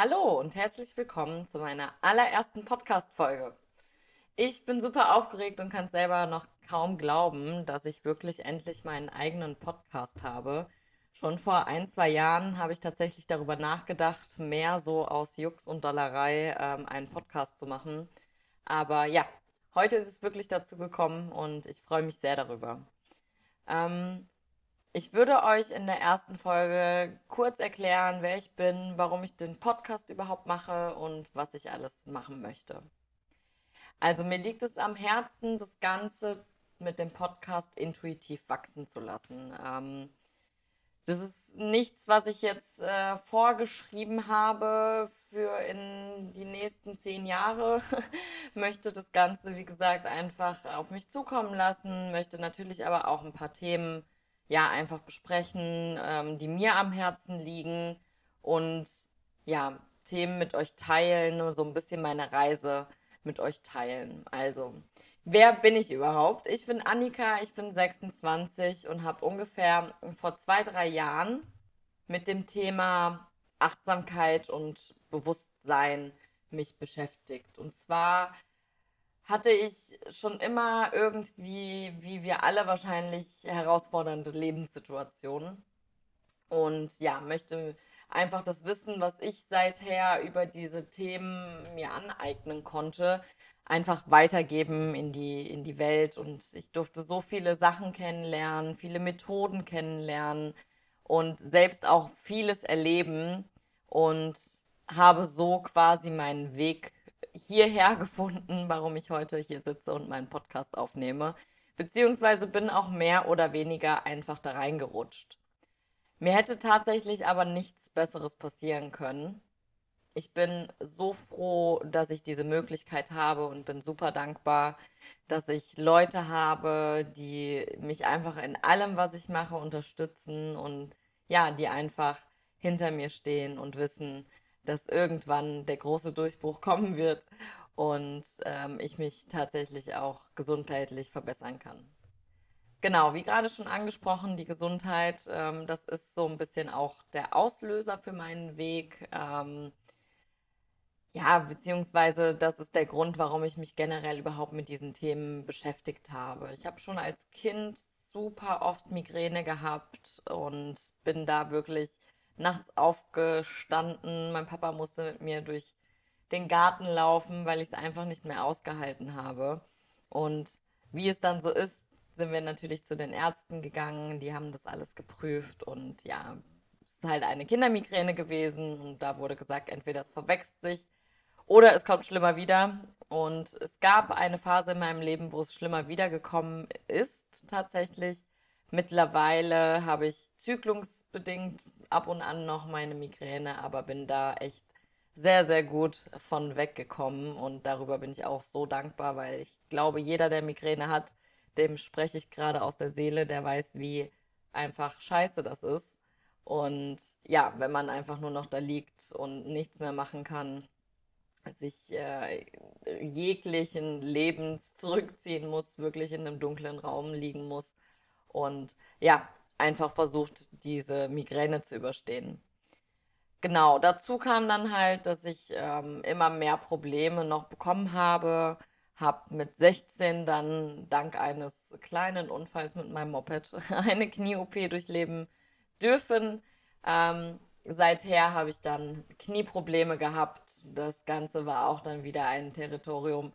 Hallo und herzlich willkommen zu meiner allerersten Podcast-Folge. Ich bin super aufgeregt und kann selber noch kaum glauben, dass ich wirklich endlich meinen eigenen Podcast habe. Schon vor ein, zwei Jahren habe ich tatsächlich darüber nachgedacht, mehr so aus Jux und Dollerei ähm, einen Podcast zu machen. Aber ja, heute ist es wirklich dazu gekommen und ich freue mich sehr darüber. Ähm, ich würde euch in der ersten Folge kurz erklären, wer ich bin, warum ich den Podcast überhaupt mache und was ich alles machen möchte. Also mir liegt es am Herzen, das Ganze mit dem Podcast intuitiv wachsen zu lassen. Ähm, das ist nichts, was ich jetzt äh, vorgeschrieben habe für in die nächsten zehn Jahre. möchte das Ganze, wie gesagt, einfach auf mich zukommen lassen, möchte natürlich aber auch ein paar Themen ja einfach besprechen, ähm, die mir am Herzen liegen und ja, Themen mit euch teilen, so ein bisschen meine Reise mit euch teilen. Also, wer bin ich überhaupt? Ich bin Annika, ich bin 26 und habe ungefähr vor zwei, drei Jahren mit dem Thema Achtsamkeit und Bewusstsein mich beschäftigt. Und zwar hatte ich schon immer irgendwie, wie wir alle wahrscheinlich, herausfordernde Lebenssituationen. Und ja, möchte einfach das Wissen, was ich seither über diese Themen mir aneignen konnte, einfach weitergeben in die, in die Welt. Und ich durfte so viele Sachen kennenlernen, viele Methoden kennenlernen und selbst auch vieles erleben und habe so quasi meinen Weg hierher gefunden, warum ich heute hier sitze und meinen Podcast aufnehme. Beziehungsweise bin auch mehr oder weniger einfach da reingerutscht. Mir hätte tatsächlich aber nichts Besseres passieren können. Ich bin so froh, dass ich diese Möglichkeit habe und bin super dankbar, dass ich Leute habe, die mich einfach in allem, was ich mache, unterstützen und ja, die einfach hinter mir stehen und wissen, dass irgendwann der große Durchbruch kommen wird und ähm, ich mich tatsächlich auch gesundheitlich verbessern kann. Genau, wie gerade schon angesprochen, die Gesundheit, ähm, das ist so ein bisschen auch der Auslöser für meinen Weg. Ähm, ja, beziehungsweise das ist der Grund, warum ich mich generell überhaupt mit diesen Themen beschäftigt habe. Ich habe schon als Kind super oft Migräne gehabt und bin da wirklich nachts aufgestanden. Mein Papa musste mit mir durch den Garten laufen, weil ich es einfach nicht mehr ausgehalten habe. Und wie es dann so ist, sind wir natürlich zu den Ärzten gegangen. Die haben das alles geprüft und ja, es ist halt eine Kindermigräne gewesen und da wurde gesagt, entweder es verwechselt sich oder es kommt schlimmer wieder. Und es gab eine Phase in meinem Leben, wo es schlimmer wiedergekommen ist, tatsächlich. Mittlerweile habe ich zyklungsbedingt ab und an noch meine Migräne, aber bin da echt sehr, sehr gut von weggekommen und darüber bin ich auch so dankbar, weil ich glaube, jeder, der Migräne hat, dem spreche ich gerade aus der Seele, der weiß, wie einfach scheiße das ist. Und ja, wenn man einfach nur noch da liegt und nichts mehr machen kann, sich äh, jeglichen Lebens zurückziehen muss, wirklich in einem dunklen Raum liegen muss und ja, einfach versucht, diese Migräne zu überstehen. Genau, dazu kam dann halt, dass ich ähm, immer mehr Probleme noch bekommen habe. Habe mit 16 dann dank eines kleinen Unfalls mit meinem Moped eine Knie-OP durchleben dürfen. Ähm, seither habe ich dann Knieprobleme gehabt. Das Ganze war auch dann wieder ein Territorium,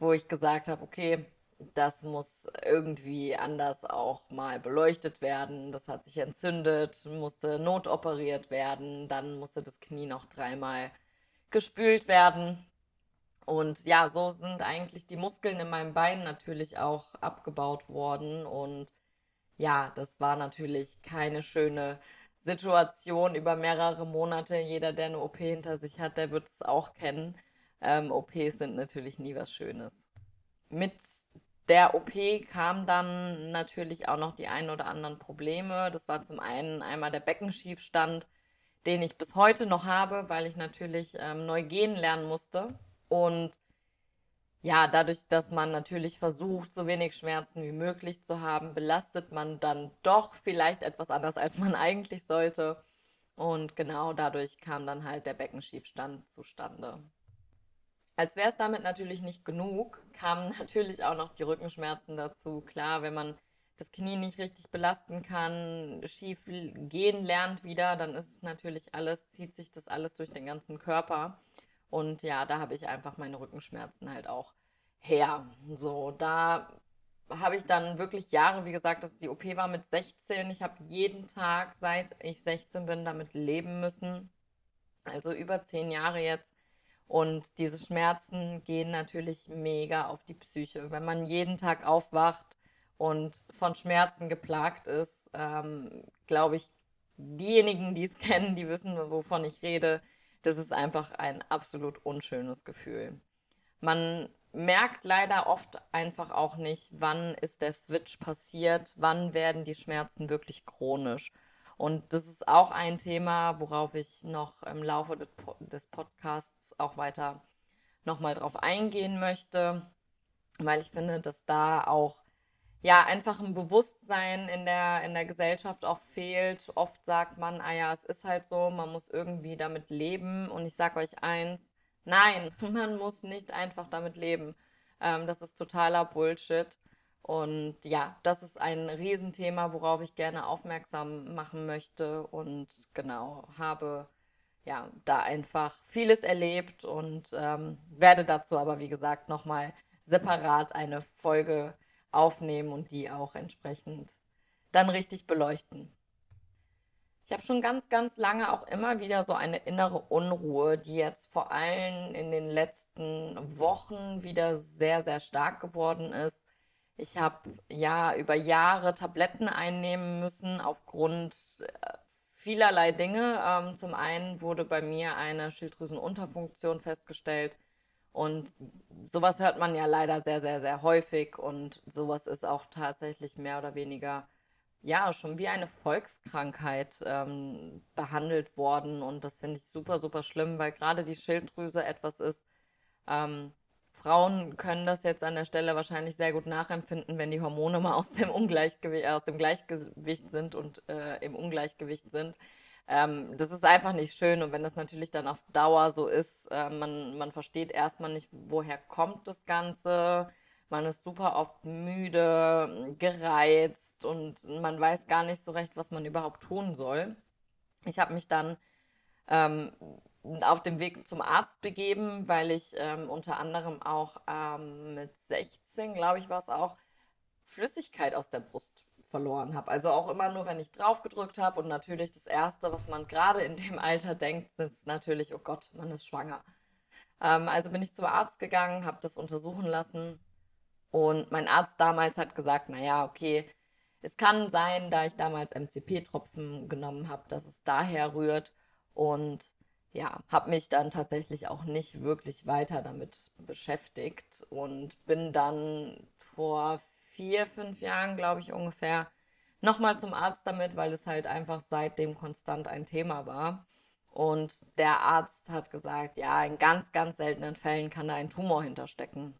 wo ich gesagt habe, okay, das muss irgendwie anders auch mal beleuchtet werden. Das hat sich entzündet, musste notoperiert werden, dann musste das Knie noch dreimal gespült werden. Und ja, so sind eigentlich die Muskeln in meinem Bein natürlich auch abgebaut worden. Und ja, das war natürlich keine schöne Situation über mehrere Monate. Jeder, der eine OP hinter sich hat, der wird es auch kennen. Ähm, OPs sind natürlich nie was Schönes. Mit der OP kam dann natürlich auch noch die ein oder anderen Probleme. Das war zum einen einmal der Beckenschiefstand, den ich bis heute noch habe, weil ich natürlich ähm, neu gehen lernen musste. Und ja, dadurch, dass man natürlich versucht, so wenig Schmerzen wie möglich zu haben, belastet man dann doch vielleicht etwas anders, als man eigentlich sollte. Und genau dadurch kam dann halt der Beckenschiefstand zustande. Als wäre es damit natürlich nicht genug, kamen natürlich auch noch die Rückenschmerzen dazu. Klar, wenn man das Knie nicht richtig belasten kann, schief gehen lernt wieder, dann ist es natürlich alles, zieht sich das alles durch den ganzen Körper. Und ja, da habe ich einfach meine Rückenschmerzen halt auch her. So, da habe ich dann wirklich Jahre, wie gesagt, dass die OP war mit 16. Ich habe jeden Tag, seit ich 16 bin, damit leben müssen. Also über zehn Jahre jetzt. Und diese Schmerzen gehen natürlich mega auf die Psyche. Wenn man jeden Tag aufwacht und von Schmerzen geplagt ist, ähm, glaube ich, diejenigen, die es kennen, die wissen, wovon ich rede, das ist einfach ein absolut unschönes Gefühl. Man merkt leider oft einfach auch nicht, wann ist der Switch passiert, wann werden die Schmerzen wirklich chronisch. Und das ist auch ein Thema, worauf ich noch im Laufe des Podcasts auch weiter nochmal drauf eingehen möchte, weil ich finde, dass da auch ja einfach ein Bewusstsein in der, in der Gesellschaft auch fehlt. Oft sagt man, ah ja, es ist halt so, man muss irgendwie damit leben. Und ich sage euch eins, nein, man muss nicht einfach damit leben. Ähm, das ist totaler Bullshit. Und ja, das ist ein Riesenthema, worauf ich gerne aufmerksam machen möchte und genau, habe ja da einfach vieles erlebt und ähm, werde dazu aber, wie gesagt, nochmal separat eine Folge aufnehmen und die auch entsprechend dann richtig beleuchten. Ich habe schon ganz, ganz lange auch immer wieder so eine innere Unruhe, die jetzt vor allem in den letzten Wochen wieder sehr, sehr stark geworden ist ich habe ja über Jahre Tabletten einnehmen müssen aufgrund äh, vielerlei Dinge. Ähm, zum einen wurde bei mir eine Schilddrüsenunterfunktion festgestellt. Und sowas hört man ja leider sehr, sehr, sehr häufig. Und sowas ist auch tatsächlich mehr oder weniger, ja, schon wie eine Volkskrankheit ähm, behandelt worden. Und das finde ich super, super schlimm, weil gerade die Schilddrüse etwas ist, ähm, Frauen können das jetzt an der Stelle wahrscheinlich sehr gut nachempfinden, wenn die Hormone mal aus dem, Ungleichgewicht, äh, aus dem Gleichgewicht sind und äh, im Ungleichgewicht sind. Ähm, das ist einfach nicht schön und wenn das natürlich dann auf Dauer so ist, äh, man, man versteht erstmal nicht, woher kommt das Ganze. Man ist super oft müde, gereizt und man weiß gar nicht so recht, was man überhaupt tun soll. Ich habe mich dann ähm, auf dem Weg zum Arzt begeben, weil ich ähm, unter anderem auch ähm, mit 16, glaube ich, war es auch, Flüssigkeit aus der Brust verloren habe. Also auch immer nur, wenn ich drauf gedrückt habe. Und natürlich das Erste, was man gerade in dem Alter denkt, ist natürlich, oh Gott, man ist schwanger. Ähm, also bin ich zum Arzt gegangen, habe das untersuchen lassen. Und mein Arzt damals hat gesagt, naja, okay, es kann sein, da ich damals MCP-Tropfen genommen habe, dass es daher rührt. Und ja, habe mich dann tatsächlich auch nicht wirklich weiter damit beschäftigt und bin dann vor vier, fünf Jahren, glaube ich ungefähr, nochmal zum Arzt damit, weil es halt einfach seitdem konstant ein Thema war. Und der Arzt hat gesagt, ja, in ganz, ganz seltenen Fällen kann da ein Tumor hinterstecken.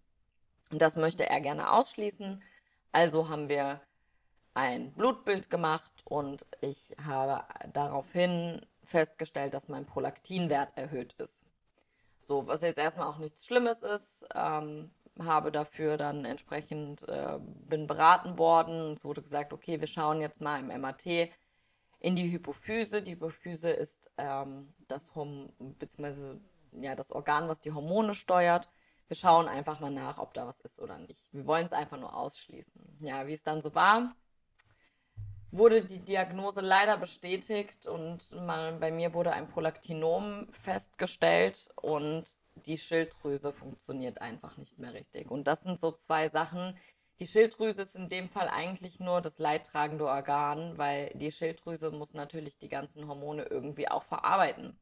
Und das möchte er gerne ausschließen. Also haben wir ein Blutbild gemacht und ich habe daraufhin festgestellt, dass mein Prolaktinwert erhöht ist. So, was jetzt erstmal auch nichts Schlimmes ist, ähm, habe dafür dann entsprechend, äh, bin beraten worden. Es wurde gesagt, okay, wir schauen jetzt mal im MAT in die Hypophyse. Die Hypophyse ist ähm, das, Horm beziehungsweise, ja, das Organ, was die Hormone steuert. Wir schauen einfach mal nach, ob da was ist oder nicht. Wir wollen es einfach nur ausschließen. Ja, wie es dann so war, wurde die Diagnose leider bestätigt und man, bei mir wurde ein Prolaktinom festgestellt und die Schilddrüse funktioniert einfach nicht mehr richtig. Und das sind so zwei Sachen. Die Schilddrüse ist in dem Fall eigentlich nur das leidtragende Organ, weil die Schilddrüse muss natürlich die ganzen Hormone irgendwie auch verarbeiten.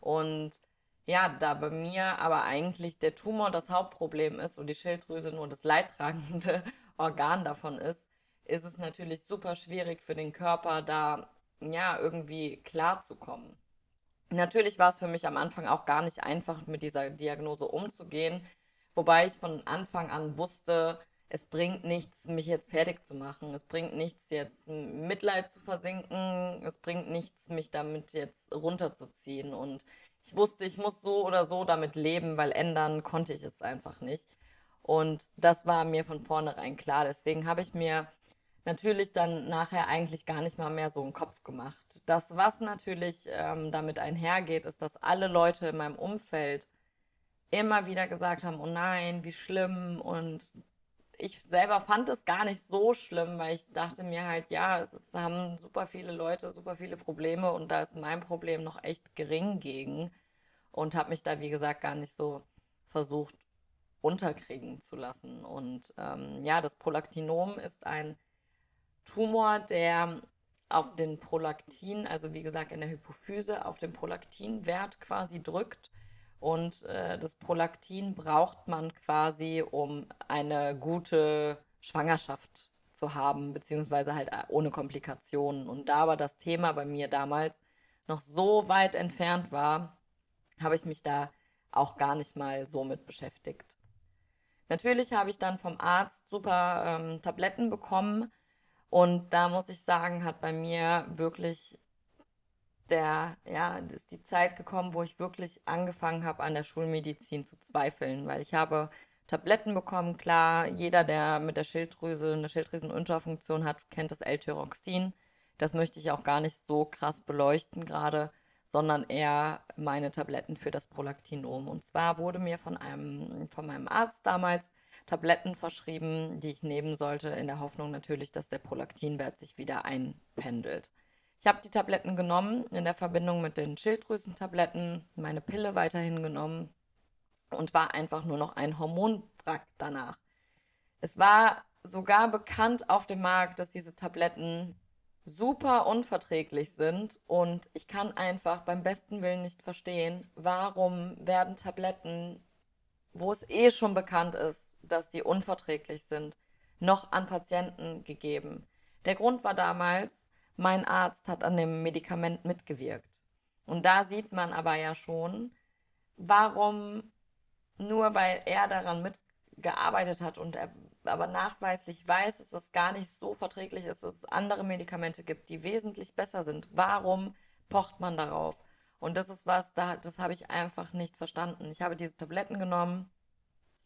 Und ja, da bei mir aber eigentlich der Tumor das Hauptproblem ist und die Schilddrüse nur das leidtragende Organ davon ist, ist es natürlich super schwierig für den Körper, da ja irgendwie klarzukommen. Natürlich war es für mich am Anfang auch gar nicht einfach, mit dieser Diagnose umzugehen, wobei ich von Anfang an wusste, es bringt nichts, mich jetzt fertig zu machen. Es bringt nichts, jetzt Mitleid zu versinken. Es bringt nichts, mich damit jetzt runterzuziehen. Und ich wusste, ich muss so oder so damit leben, weil ändern konnte ich es einfach nicht. Und das war mir von vornherein klar. Deswegen habe ich mir natürlich dann nachher eigentlich gar nicht mal mehr so einen Kopf gemacht. Das, was natürlich ähm, damit einhergeht, ist, dass alle Leute in meinem Umfeld immer wieder gesagt haben, oh nein, wie schlimm. Und ich selber fand es gar nicht so schlimm, weil ich dachte mir halt, ja, es, es haben super viele Leute super viele Probleme und da ist mein Problem noch echt gering gegen. Und habe mich da, wie gesagt, gar nicht so versucht unterkriegen zu lassen. Und ähm, ja, das Prolaktinom ist ein Tumor, der auf den Prolaktin, also wie gesagt in der Hypophyse, auf den Prolaktinwert quasi drückt. Und äh, das Prolaktin braucht man quasi, um eine gute Schwangerschaft zu haben, beziehungsweise halt äh, ohne Komplikationen. Und da aber das Thema bei mir damals noch so weit entfernt war, habe ich mich da auch gar nicht mal so mit beschäftigt. Natürlich habe ich dann vom Arzt super ähm, Tabletten bekommen, und da muss ich sagen, hat bei mir wirklich der, ja, ist die Zeit gekommen, wo ich wirklich angefangen habe, an der Schulmedizin zu zweifeln, weil ich habe Tabletten bekommen. Klar, jeder, der mit der Schilddrüse eine Schilddrüsenunterfunktion hat, kennt das L-Tyroxin. Das möchte ich auch gar nicht so krass beleuchten gerade, sondern eher meine Tabletten für das Prolaktinom. Und zwar wurde mir von einem, von meinem Arzt damals Tabletten verschrieben, die ich nehmen sollte, in der Hoffnung natürlich, dass der Prolaktinwert sich wieder einpendelt. Ich habe die Tabletten genommen in der Verbindung mit den Schilddrüsentabletten, meine Pille weiterhin genommen und war einfach nur noch ein Hormonwrack danach. Es war sogar bekannt auf dem Markt, dass diese Tabletten super unverträglich sind und ich kann einfach beim besten Willen nicht verstehen, warum werden Tabletten wo es eh schon bekannt ist, dass die unverträglich sind, noch an Patienten gegeben. Der Grund war damals, mein Arzt hat an dem Medikament mitgewirkt. Und da sieht man aber ja schon, warum nur weil er daran mitgearbeitet hat und er aber nachweislich weiß, dass das gar nicht so verträglich ist, dass es andere Medikamente gibt, die wesentlich besser sind. Warum pocht man darauf? Und das ist was, da, das habe ich einfach nicht verstanden. Ich habe diese Tabletten genommen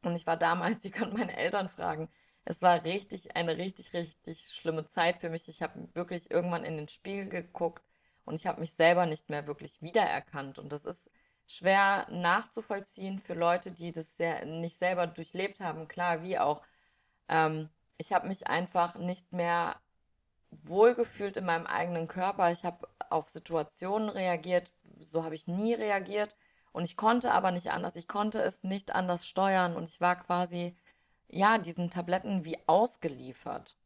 und ich war damals, Sie können meine Eltern fragen, es war richtig, eine richtig, richtig schlimme Zeit für mich. Ich habe wirklich irgendwann in den Spiegel geguckt und ich habe mich selber nicht mehr wirklich wiedererkannt. Und das ist schwer nachzuvollziehen für Leute, die das sehr, nicht selber durchlebt haben. Klar, wie auch. Ähm, ich habe mich einfach nicht mehr wohlgefühlt in meinem eigenen Körper. Ich habe auf Situationen reagiert, so habe ich nie reagiert. Und ich konnte aber nicht anders. Ich konnte es nicht anders steuern. Und ich war quasi, ja, diesen Tabletten wie ausgeliefert.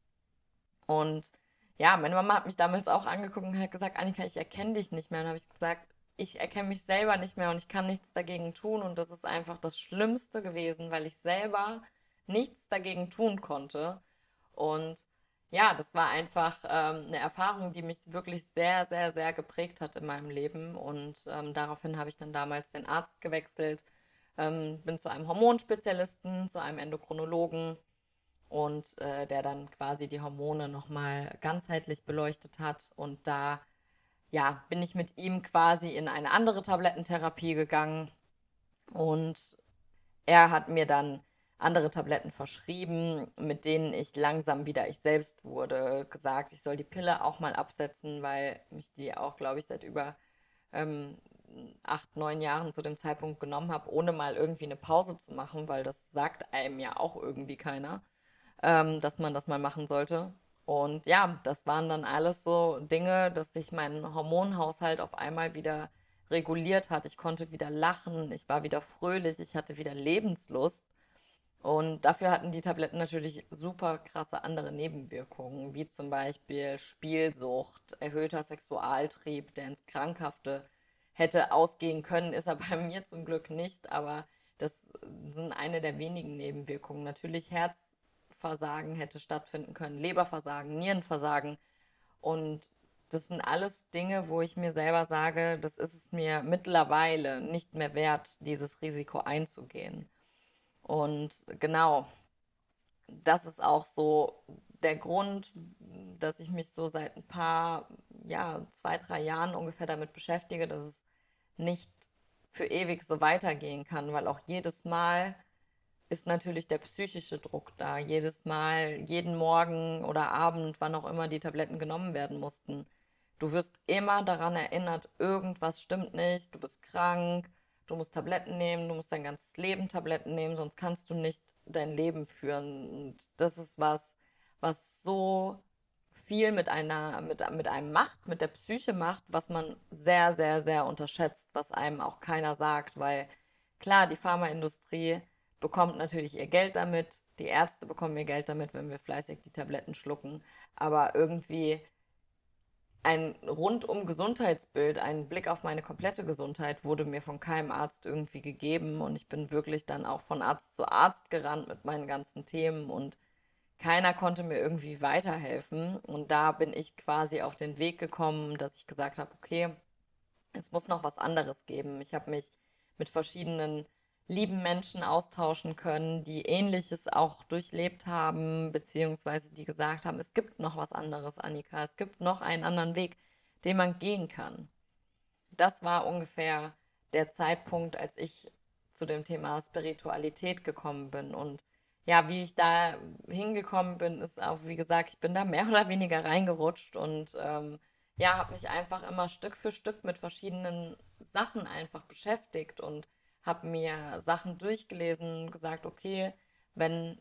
Und ja, meine Mama hat mich damals auch angeguckt und hat gesagt, Annika, ich erkenne dich nicht mehr. Und habe ich gesagt, ich erkenne mich selber nicht mehr und ich kann nichts dagegen tun. Und das ist einfach das Schlimmste gewesen, weil ich selber nichts dagegen tun konnte. Und ja, das war einfach ähm, eine Erfahrung, die mich wirklich sehr, sehr, sehr geprägt hat in meinem Leben. Und ähm, daraufhin habe ich dann damals den Arzt gewechselt, ähm, bin zu einem Hormonspezialisten, zu einem Endokrinologen und äh, der dann quasi die Hormone nochmal ganzheitlich beleuchtet hat. Und da, ja, bin ich mit ihm quasi in eine andere Tablettentherapie gegangen. Und er hat mir dann andere Tabletten verschrieben, mit denen ich langsam wieder ich selbst wurde. Gesagt, ich soll die Pille auch mal absetzen, weil mich die auch, glaube ich, seit über ähm, acht, neun Jahren zu dem Zeitpunkt genommen habe, ohne mal irgendwie eine Pause zu machen, weil das sagt einem ja auch irgendwie keiner, ähm, dass man das mal machen sollte. Und ja, das waren dann alles so Dinge, dass sich mein Hormonhaushalt auf einmal wieder reguliert hat. Ich konnte wieder lachen, ich war wieder fröhlich, ich hatte wieder Lebenslust. Und dafür hatten die Tabletten natürlich super krasse andere Nebenwirkungen, wie zum Beispiel Spielsucht, erhöhter Sexualtrieb, der ins Krankhafte hätte ausgehen können, ist er bei mir zum Glück nicht, aber das sind eine der wenigen Nebenwirkungen. Natürlich Herzversagen hätte stattfinden können, Leberversagen, Nierenversagen und das sind alles Dinge, wo ich mir selber sage, das ist es mir mittlerweile nicht mehr wert, dieses Risiko einzugehen. Und genau, das ist auch so der Grund, dass ich mich so seit ein paar, ja, zwei, drei Jahren ungefähr damit beschäftige, dass es nicht für ewig so weitergehen kann, weil auch jedes Mal ist natürlich der psychische Druck da. Jedes Mal, jeden Morgen oder Abend, wann auch immer die Tabletten genommen werden mussten. Du wirst immer daran erinnert, irgendwas stimmt nicht, du bist krank, du musst Tabletten nehmen, du musst dein ganzes Leben Tabletten nehmen, sonst kannst du nicht dein Leben führen. Und das ist was, was so viel mit einer, mit, mit einem macht, mit der Psyche macht, was man sehr, sehr, sehr unterschätzt, was einem auch keiner sagt, weil klar, die Pharmaindustrie bekommt natürlich ihr Geld damit, die Ärzte bekommen ihr Geld damit, wenn wir fleißig die Tabletten schlucken, aber irgendwie ein rundum Gesundheitsbild, ein Blick auf meine komplette Gesundheit wurde mir von keinem Arzt irgendwie gegeben und ich bin wirklich dann auch von Arzt zu Arzt gerannt mit meinen ganzen Themen und keiner konnte mir irgendwie weiterhelfen und da bin ich quasi auf den Weg gekommen, dass ich gesagt habe, okay, es muss noch was anderes geben. Ich habe mich mit verschiedenen lieben Menschen austauschen können, die ähnliches auch durchlebt haben, beziehungsweise die gesagt haben, es gibt noch was anderes, Annika, es gibt noch einen anderen Weg, den man gehen kann. Das war ungefähr der Zeitpunkt, als ich zu dem Thema Spiritualität gekommen bin. Und ja, wie ich da hingekommen bin, ist auch, wie gesagt, ich bin da mehr oder weniger reingerutscht und ähm, ja, habe mich einfach immer Stück für Stück mit verschiedenen Sachen einfach beschäftigt und habe mir Sachen durchgelesen, gesagt, okay, wenn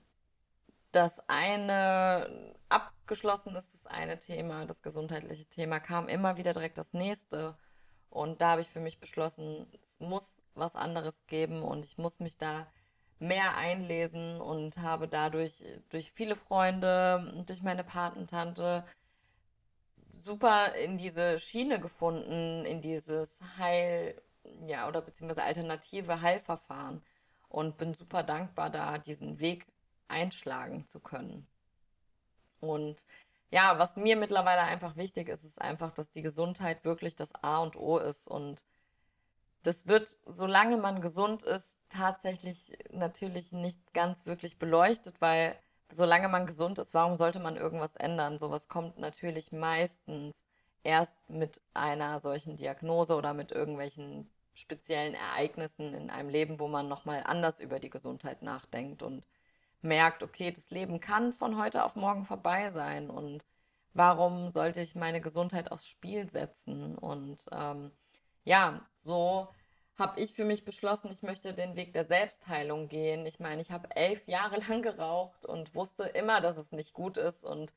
das eine abgeschlossen ist, das eine Thema, das gesundheitliche Thema, kam immer wieder direkt das nächste. Und da habe ich für mich beschlossen, es muss was anderes geben und ich muss mich da mehr einlesen und habe dadurch durch viele Freunde, durch meine Patentante super in diese Schiene gefunden, in dieses Heil, ja, oder beziehungsweise alternative Heilverfahren und bin super dankbar, da diesen Weg einschlagen zu können. Und ja, was mir mittlerweile einfach wichtig ist, ist einfach, dass die Gesundheit wirklich das A und O ist. Und das wird, solange man gesund ist, tatsächlich natürlich nicht ganz wirklich beleuchtet, weil solange man gesund ist, warum sollte man irgendwas ändern? Sowas kommt natürlich meistens erst mit einer solchen Diagnose oder mit irgendwelchen speziellen Ereignissen in einem Leben, wo man nochmal anders über die Gesundheit nachdenkt und merkt, okay, das Leben kann von heute auf morgen vorbei sein und warum sollte ich meine Gesundheit aufs Spiel setzen? Und ähm, ja, so habe ich für mich beschlossen, ich möchte den Weg der Selbstheilung gehen. Ich meine, ich habe elf Jahre lang geraucht und wusste immer, dass es nicht gut ist und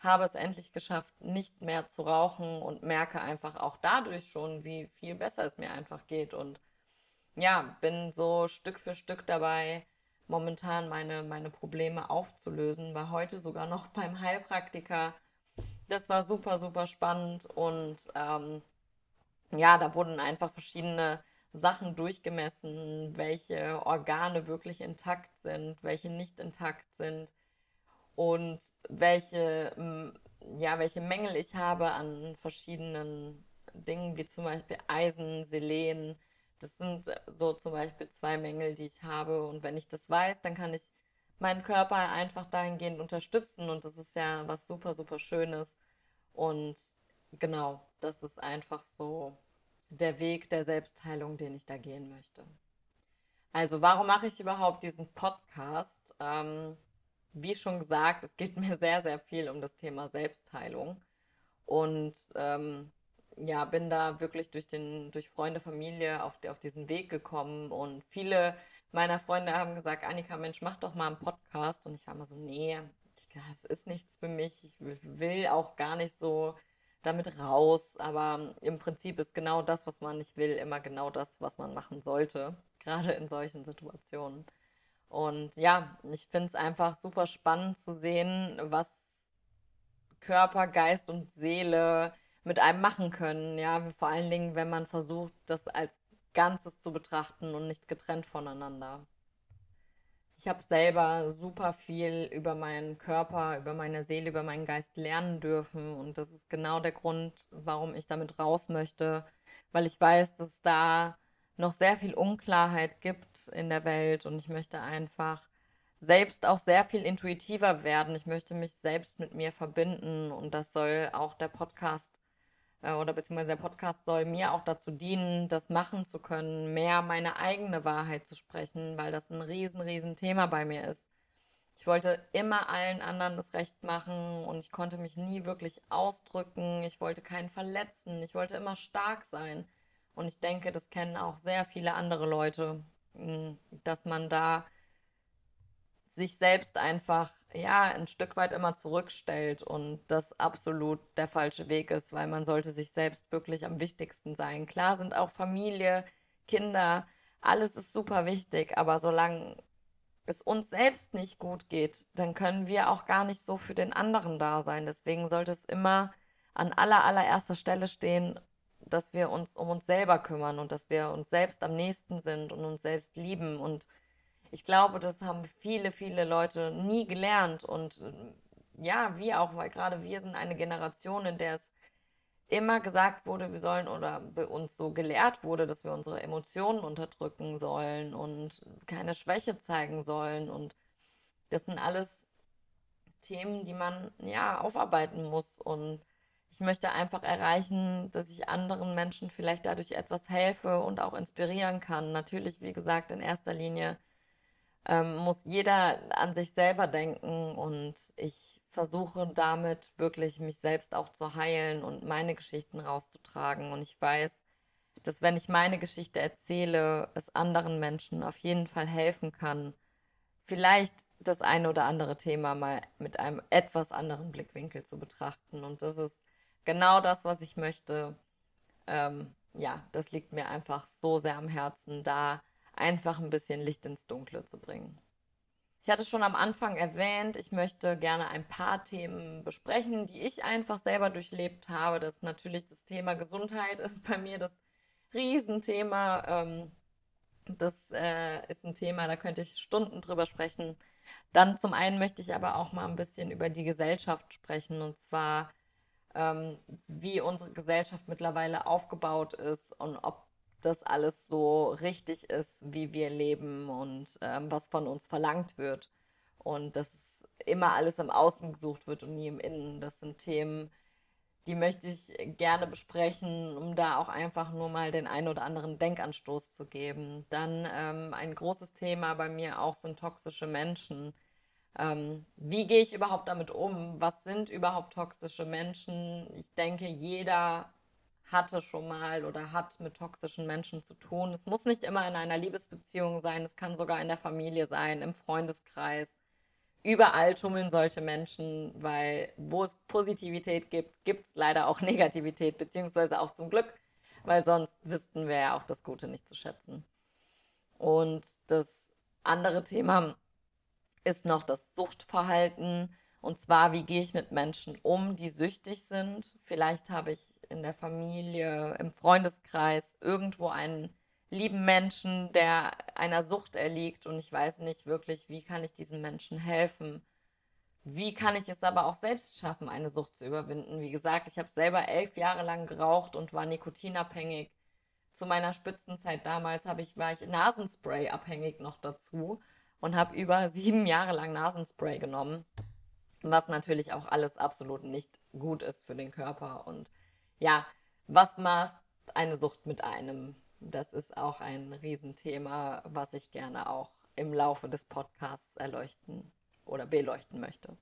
habe es endlich geschafft, nicht mehr zu rauchen und merke einfach auch dadurch schon, wie viel besser es mir einfach geht. Und ja, bin so Stück für Stück dabei, momentan meine, meine Probleme aufzulösen. War heute sogar noch beim Heilpraktiker. Das war super, super spannend und ähm, ja, da wurden einfach verschiedene Sachen durchgemessen, welche Organe wirklich intakt sind, welche nicht intakt sind und welche, ja, welche Mängel ich habe an verschiedenen Dingen, wie zum Beispiel Eisen, Selen. Das sind so zum Beispiel zwei Mängel, die ich habe. Und wenn ich das weiß, dann kann ich meinen Körper einfach dahingehend unterstützen. Und das ist ja was super, super Schönes. Und genau, das ist einfach so der Weg der Selbstheilung, den ich da gehen möchte. Also, warum mache ich überhaupt diesen Podcast? Ähm, wie schon gesagt, es geht mir sehr, sehr viel um das Thema Selbstheilung. Und ähm, ja, bin da wirklich durch den, durch Freunde, Familie auf, auf diesen Weg gekommen. Und viele meiner Freunde haben gesagt, Annika, Mensch, mach doch mal einen Podcast. Und ich war immer so, nee, das ist nichts für mich. Ich will auch gar nicht so damit raus. Aber im Prinzip ist genau das, was man nicht will, immer genau das, was man machen sollte. Gerade in solchen Situationen. Und ja, ich finde es einfach super spannend zu sehen, was Körper, Geist und Seele mit einem machen können. Ja, vor allen Dingen, wenn man versucht, das als Ganzes zu betrachten und nicht getrennt voneinander. Ich habe selber super viel über meinen Körper, über meine Seele, über meinen Geist lernen dürfen. Und das ist genau der Grund, warum ich damit raus möchte, weil ich weiß, dass da noch sehr viel Unklarheit gibt in der Welt und ich möchte einfach selbst auch sehr viel intuitiver werden. Ich möchte mich selbst mit mir verbinden und das soll auch der Podcast äh, oder beziehungsweise der Podcast soll mir auch dazu dienen, das machen zu können, mehr meine eigene Wahrheit zu sprechen, weil das ein riesen, riesen Thema bei mir ist. Ich wollte immer allen anderen das Recht machen und ich konnte mich nie wirklich ausdrücken. Ich wollte keinen verletzen. Ich wollte immer stark sein. Und ich denke, das kennen auch sehr viele andere Leute, hm, dass man da sich selbst einfach, ja, ein Stück weit immer zurückstellt und das absolut der falsche Weg ist, weil man sollte sich selbst wirklich am wichtigsten sein. Klar sind auch Familie, Kinder, alles ist super wichtig, aber solange es uns selbst nicht gut geht, dann können wir auch gar nicht so für den anderen da sein. Deswegen sollte es immer an aller, allererster Stelle stehen, dass wir uns um uns selber kümmern und dass wir uns selbst am nächsten sind und uns selbst lieben und ich glaube, das haben viele, viele Leute nie gelernt. Und äh, ja, wir auch, weil gerade wir sind eine Generation, in der es immer gesagt wurde, wir sollen oder bei uns so gelehrt wurde, dass wir unsere Emotionen unterdrücken sollen und keine Schwäche zeigen sollen. Und das sind alles Themen, die man ja aufarbeiten muss. Und ich möchte einfach erreichen, dass ich anderen Menschen vielleicht dadurch etwas helfe und auch inspirieren kann. Natürlich, wie gesagt, in erster Linie ähm, muss jeder an sich selber denken und ich versuche damit wirklich mich selbst auch zu heilen und meine Geschichten rauszutragen. Und ich weiß, dass wenn ich meine Geschichte erzähle, es anderen Menschen auf jeden Fall helfen kann, vielleicht das eine oder andere Thema mal mit einem etwas anderen Blickwinkel zu betrachten. Und das ist genau das, was ich möchte. Ähm, ja, das liegt mir einfach so sehr am Herzen, da einfach ein bisschen Licht ins Dunkle zu bringen. Ich hatte schon am Anfang erwähnt, ich möchte gerne ein paar Themen besprechen, die ich einfach selber durchlebt habe. Das natürlich das Thema Gesundheit ist bei mir das Riesenthema. Ähm, das äh, ist ein Thema, da könnte ich Stunden drüber sprechen. Dann zum einen möchte ich aber auch mal ein bisschen über die Gesellschaft sprechen und zwar, ähm, wie unsere Gesellschaft mittlerweile aufgebaut ist und ob das alles so richtig ist, wie wir leben und ähm, was von uns verlangt wird. Und dass immer alles im Außen gesucht wird und nie im Innen. Das sind Themen, die möchte ich gerne besprechen, um da auch einfach nur mal den einen oder anderen Denkanstoß zu geben. Dann ähm, ein großes Thema bei mir auch sind toxische Menschen. Ähm, wie gehe ich überhaupt damit um? Was sind überhaupt toxische Menschen? Ich denke, jeder hatte schon mal oder hat mit toxischen Menschen zu tun. Es muss nicht immer in einer Liebesbeziehung sein, es kann sogar in der Familie sein, im Freundeskreis. Überall tummeln solche Menschen, weil wo es Positivität gibt, gibt es leider auch Negativität, beziehungsweise auch zum Glück, weil sonst wüssten wir ja auch das Gute nicht zu schätzen. Und das andere Thema ist noch das Suchtverhalten und zwar, wie gehe ich mit Menschen um, die süchtig sind? Vielleicht habe ich in der Familie, im Freundeskreis irgendwo einen lieben Menschen, der einer Sucht erliegt und ich weiß nicht wirklich, wie kann ich diesem Menschen helfen? Wie kann ich es aber auch selbst schaffen, eine Sucht zu überwinden? Wie gesagt, ich habe selber elf Jahre lang geraucht und war nikotinabhängig. Zu meiner Spitzenzeit damals ich, war ich Nasenspray abhängig noch dazu und habe über sieben Jahre lang Nasenspray genommen was natürlich auch alles absolut nicht gut ist für den Körper. Und ja, was macht eine Sucht mit einem? Das ist auch ein Riesenthema, was ich gerne auch im Laufe des Podcasts erleuchten oder beleuchten möchte.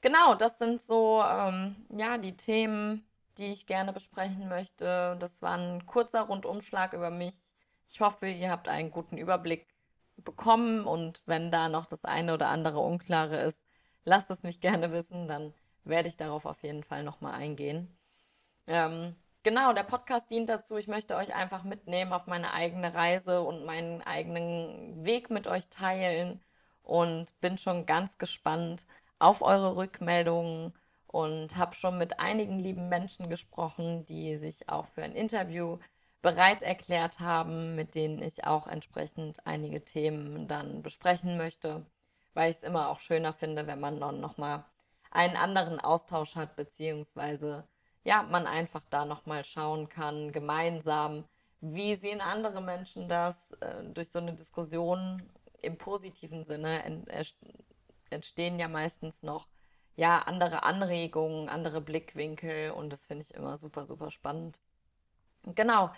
Genau, das sind so ähm, ja die Themen, die ich gerne besprechen möchte. Das war ein kurzer Rundumschlag über mich. Ich hoffe, ihr habt einen guten Überblick bekommen und wenn da noch das eine oder andere Unklare ist, lasst es mich gerne wissen, dann werde ich darauf auf jeden Fall nochmal eingehen. Ähm, genau, der Podcast dient dazu, ich möchte euch einfach mitnehmen auf meine eigene Reise und meinen eigenen Weg mit euch teilen und bin schon ganz gespannt auf eure Rückmeldungen und habe schon mit einigen lieben Menschen gesprochen, die sich auch für ein Interview bereit erklärt haben, mit denen ich auch entsprechend einige Themen dann besprechen möchte weil ich es immer auch schöner finde, wenn man dann nochmal einen anderen Austausch hat, beziehungsweise ja, man einfach da nochmal schauen kann, gemeinsam, wie sehen andere Menschen das, äh, durch so eine Diskussion im positiven Sinne entstehen ja meistens noch ja andere Anregungen, andere Blickwinkel und das finde ich immer super, super spannend. Genau,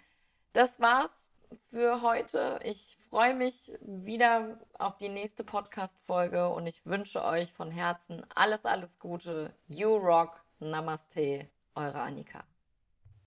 das war's für heute. Ich freue mich wieder auf die nächste Podcast-Folge und ich wünsche euch von Herzen alles, alles Gute. You rock. Namaste, eure Annika.